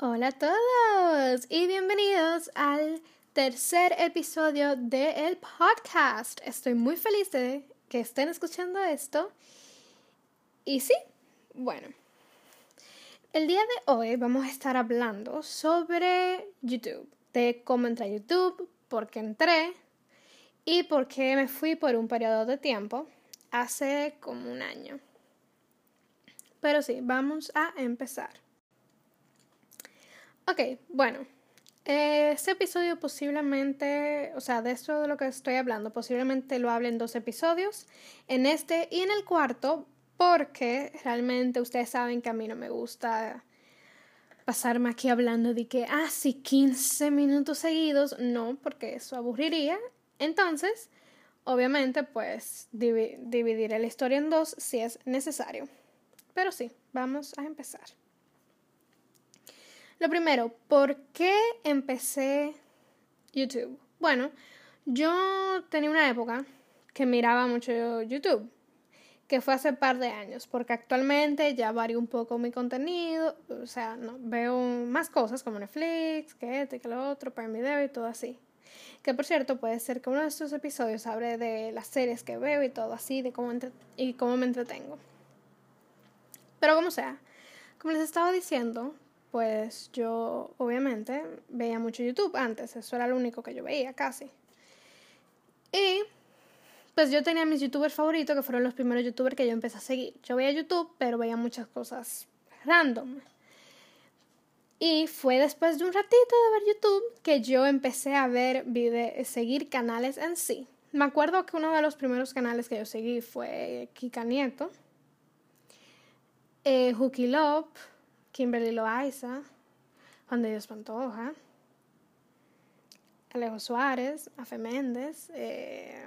Hola a todos y bienvenidos al tercer episodio del podcast. Estoy muy feliz de que estén escuchando esto. Y sí, bueno, el día de hoy vamos a estar hablando sobre YouTube, de cómo entré a YouTube, por qué entré y por qué me fui por un periodo de tiempo hace como un año. Pero sí, vamos a empezar. Ok, bueno. Este episodio posiblemente, o sea, de esto de lo que estoy hablando, posiblemente lo hable en dos episodios, en este y en el cuarto, porque realmente ustedes saben que a mí no me gusta pasarme aquí hablando de que, ah, sí, 15 minutos seguidos, no, porque eso aburriría. Entonces, obviamente, pues dividiré la historia en dos si es necesario. Pero sí, vamos a empezar. Lo primero, ¿por qué empecé YouTube? Bueno, yo tenía una época que miraba mucho YouTube, que fue hace un par de años, porque actualmente ya varía un poco mi contenido, o sea, no, veo más cosas como Netflix, que este, que lo otro, para mi video y todo así. Que por cierto, puede ser que uno de estos episodios hable de las series que veo y todo así, de cómo, y cómo me entretengo. Pero como sea, como les estaba diciendo, pues yo obviamente veía mucho YouTube antes, eso era lo único que yo veía casi. Y pues yo tenía mis youtubers favoritos, que fueron los primeros youtubers que yo empecé a seguir. Yo veía YouTube, pero veía muchas cosas random. Y fue después de un ratito de ver YouTube que yo empecé a ver, video, seguir canales en sí. Me acuerdo que uno de los primeros canales que yo seguí fue Kika Nieto, eh, Hooky Love, Kimberly Loaiza, Juan de Dios Pantoja, Alejo Suárez, Afe Méndez, eh,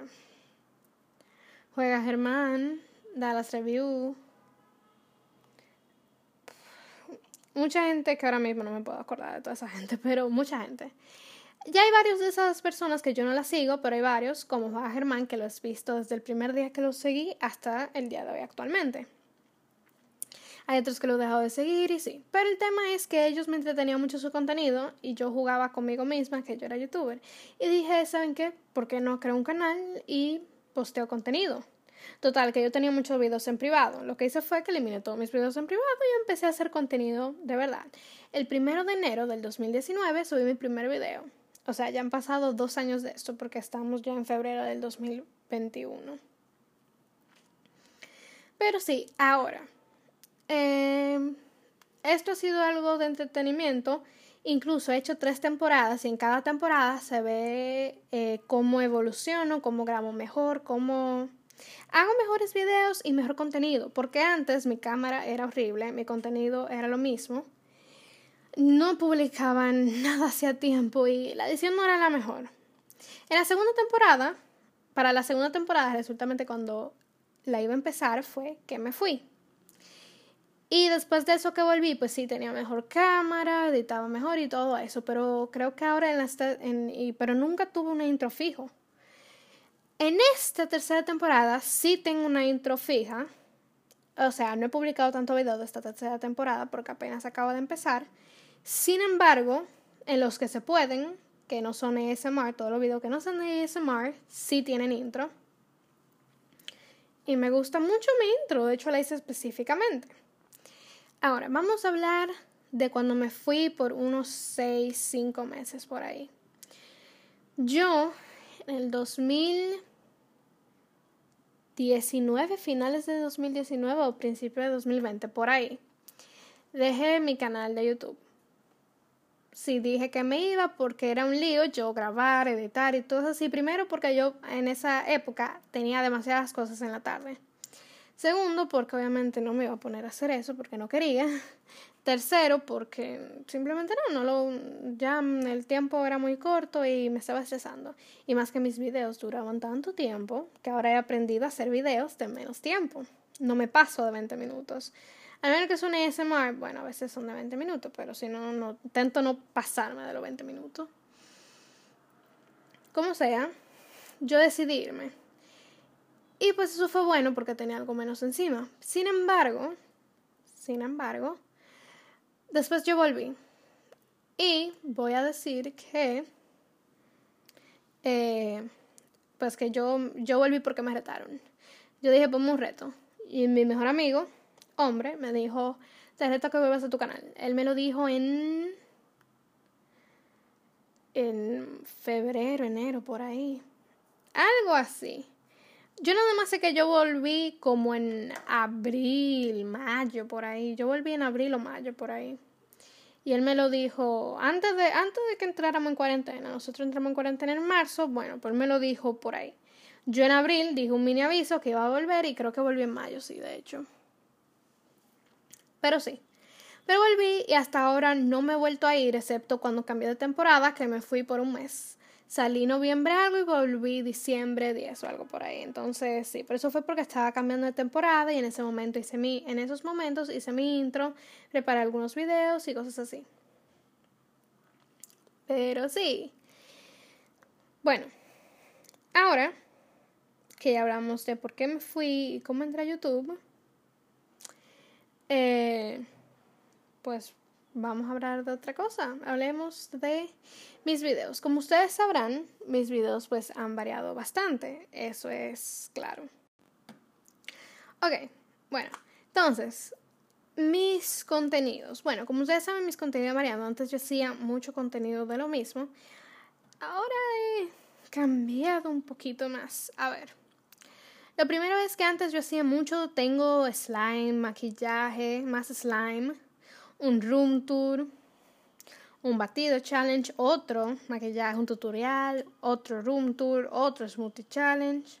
Juega Germán, Dallas Review. Mucha gente que ahora mismo no me puedo acordar de toda esa gente, pero mucha gente. Ya hay varios de esas personas que yo no las sigo, pero hay varios, como Juega Germán, que lo he visto desde el primer día que lo seguí hasta el día de hoy actualmente. Hay otros que lo he dejado de seguir y sí. Pero el tema es que ellos me entretenían mucho su contenido y yo jugaba conmigo misma, que yo era youtuber. Y dije, ¿saben qué? ¿Por qué no creo un canal y posteo contenido? Total, que yo tenía muchos videos en privado. Lo que hice fue que eliminé todos mis videos en privado y empecé a hacer contenido de verdad. El primero de enero del 2019 subí mi primer video. O sea, ya han pasado dos años de esto porque estamos ya en febrero del 2021. Pero sí, ahora, eh, esto ha sido algo de entretenimiento. Incluso he hecho tres temporadas y en cada temporada se ve eh, cómo evoluciono, cómo grabo mejor, cómo hago mejores videos y mejor contenido. Porque antes mi cámara era horrible, mi contenido era lo mismo. No publicaban nada hacía tiempo y la edición no era la mejor. En la segunda temporada, para la segunda temporada, resultamente cuando la iba a empezar, fue que me fui. Y después de eso que volví, pues sí, tenía mejor cámara, editaba mejor y todo eso, pero creo que ahora en esta, en, y, pero nunca tuve una intro fijo. En esta tercera temporada sí tengo una intro fija, o sea, no he publicado tanto video de esta tercera temporada porque apenas acabo de empezar. Sin embargo, en los que se pueden, que no son ASMR, todos los videos que no son ASMR, sí tienen intro. Y me gusta mucho mi intro, de hecho la hice específicamente. Ahora, vamos a hablar de cuando me fui por unos 6, 5 meses por ahí. Yo, en el 2019, finales de 2019 o principio de 2020, por ahí, dejé mi canal de YouTube. Sí, dije que me iba porque era un lío yo grabar, editar y todo así. Primero porque yo en esa época tenía demasiadas cosas en la tarde. Segundo, porque obviamente no me iba a poner a hacer eso porque no quería. Tercero, porque simplemente no, no lo, ya el tiempo era muy corto y me estaba estresando. Y más que mis videos duraban tanto tiempo que ahora he aprendido a hacer videos de menos tiempo. No me paso de 20 minutos. A menos que es un ASMR, bueno, a veces son de 20 minutos, pero si no, no intento no pasarme de los 20 minutos. Como sea, yo decidí irme y pues eso fue bueno porque tenía algo menos encima. Sin embargo, sin embargo, después yo volví. Y voy a decir que, eh, pues que yo, yo volví porque me retaron. Yo dije, ponme un reto. Y mi mejor amigo, hombre, me dijo, te reto que vuelvas a tu canal. Él me lo dijo en en febrero, enero, por ahí. Algo así. Yo nada más sé que yo volví como en abril, mayo, por ahí. Yo volví en abril o mayo, por ahí. Y él me lo dijo antes de, antes de que entráramos en cuarentena. Nosotros entramos en cuarentena en marzo. Bueno, pues me lo dijo por ahí. Yo en abril dije un mini aviso que iba a volver y creo que volví en mayo, sí, de hecho. Pero sí. Pero volví y hasta ahora no me he vuelto a ir, excepto cuando cambié de temporada, que me fui por un mes. Salí noviembre algo y volví diciembre 10 o algo por ahí. Entonces, sí, pero eso fue porque estaba cambiando de temporada y en ese momento hice mi, en esos momentos hice mi intro, preparé algunos videos y cosas así. Pero sí. Bueno, ahora que ya hablamos de por qué me fui y cómo entré a YouTube, eh, pues vamos a hablar de otra cosa. Hablemos de mis videos. Como ustedes sabrán, mis videos pues han variado bastante. Eso es claro. Ok, bueno, entonces, mis contenidos. Bueno, como ustedes saben, mis contenidos han variado. Antes yo hacía mucho contenido de lo mismo. Ahora he cambiado un poquito más. A ver. La primera vez que antes yo hacía mucho, tengo slime, maquillaje, más slime un room tour, un batido challenge, otro maquillaje, un tutorial, otro room tour, otro smoothie challenge.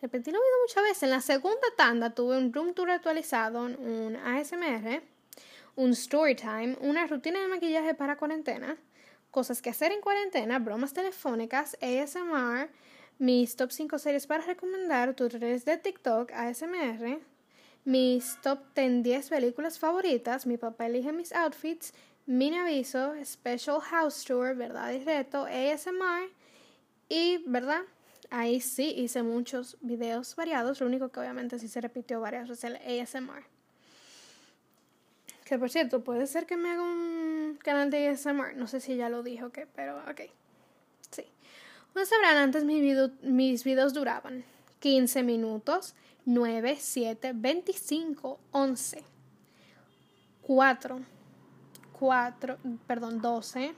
Repetí lo mismo muchas veces. En la segunda tanda tuve un room tour actualizado, un ASMR, un story time, una rutina de maquillaje para cuarentena, cosas que hacer en cuarentena, bromas telefónicas, ASMR, mis top 5 series para recomendar, tutoriales de TikTok, ASMR, mis top 10 10 películas favoritas, mi papá elige mis outfits, mini aviso, special house tour, verdad y reto, ASMR y, ¿verdad? Ahí sí hice muchos videos variados, lo único que obviamente sí se repitió varias veces el ASMR. Que por cierto, puede ser que me haga un canal de ASMR, no sé si ya lo dije o qué, pero ok. Sí. Como sabrán, antes mis, mis videos duraban 15 minutos 9, 7, 25, 11, 4, 4, perdón, 12,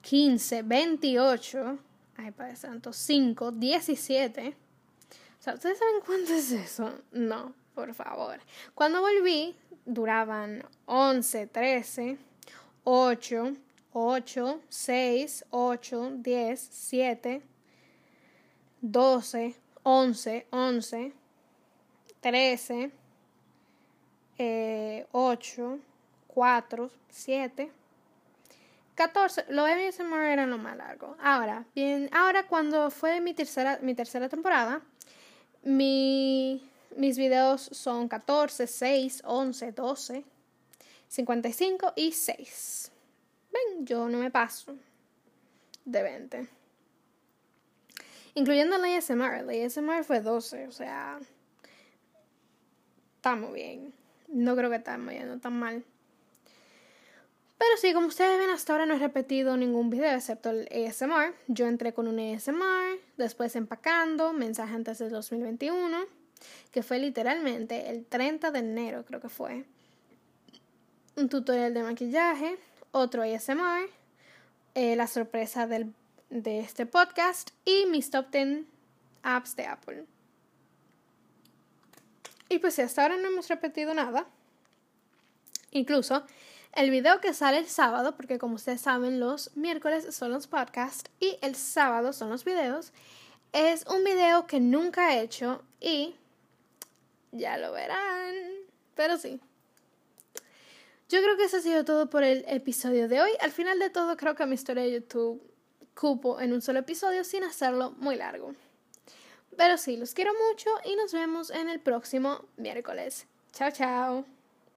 15, 28, ay, Padre Santo, 5, 17. O sea, ¿ustedes saben cuánto es eso? No, por favor. Cuando volví, duraban 11, 13, 8, 8, 6, 8, 10, 7, 12, 11, 11, 13, 8, 4, 7, 14. Los ASMR eran lo más largo. Ahora, bien, ahora cuando fue mi tercera, mi tercera temporada, mi, mis videos son 14, 6, 11, 12, 55 y 6. Ven, yo no me paso de 20 incluyendo la ASMR. La ASMR fue 12, o sea, estamos bien. No creo que estamos yendo tan mal. Pero sí, como ustedes ven, hasta ahora no he repetido ningún video excepto el ASMR. Yo entré con un ASMR, después empacando, mensaje antes del 2021, que fue literalmente el 30 de enero, creo que fue. Un tutorial de maquillaje, otro ASMR, eh, la sorpresa del de este podcast y mis top 10 apps de Apple. Y pues hasta ahora no hemos repetido nada. Incluso el video que sale el sábado, porque como ustedes saben, los miércoles son los podcasts y el sábado son los videos, es un video que nunca he hecho y ya lo verán. Pero sí. Yo creo que eso ha sido todo por el episodio de hoy. Al final de todo, creo que mi historia de YouTube cupo en un solo episodio sin hacerlo muy largo. Pero sí, los quiero mucho y nos vemos en el próximo miércoles. Chao, chao.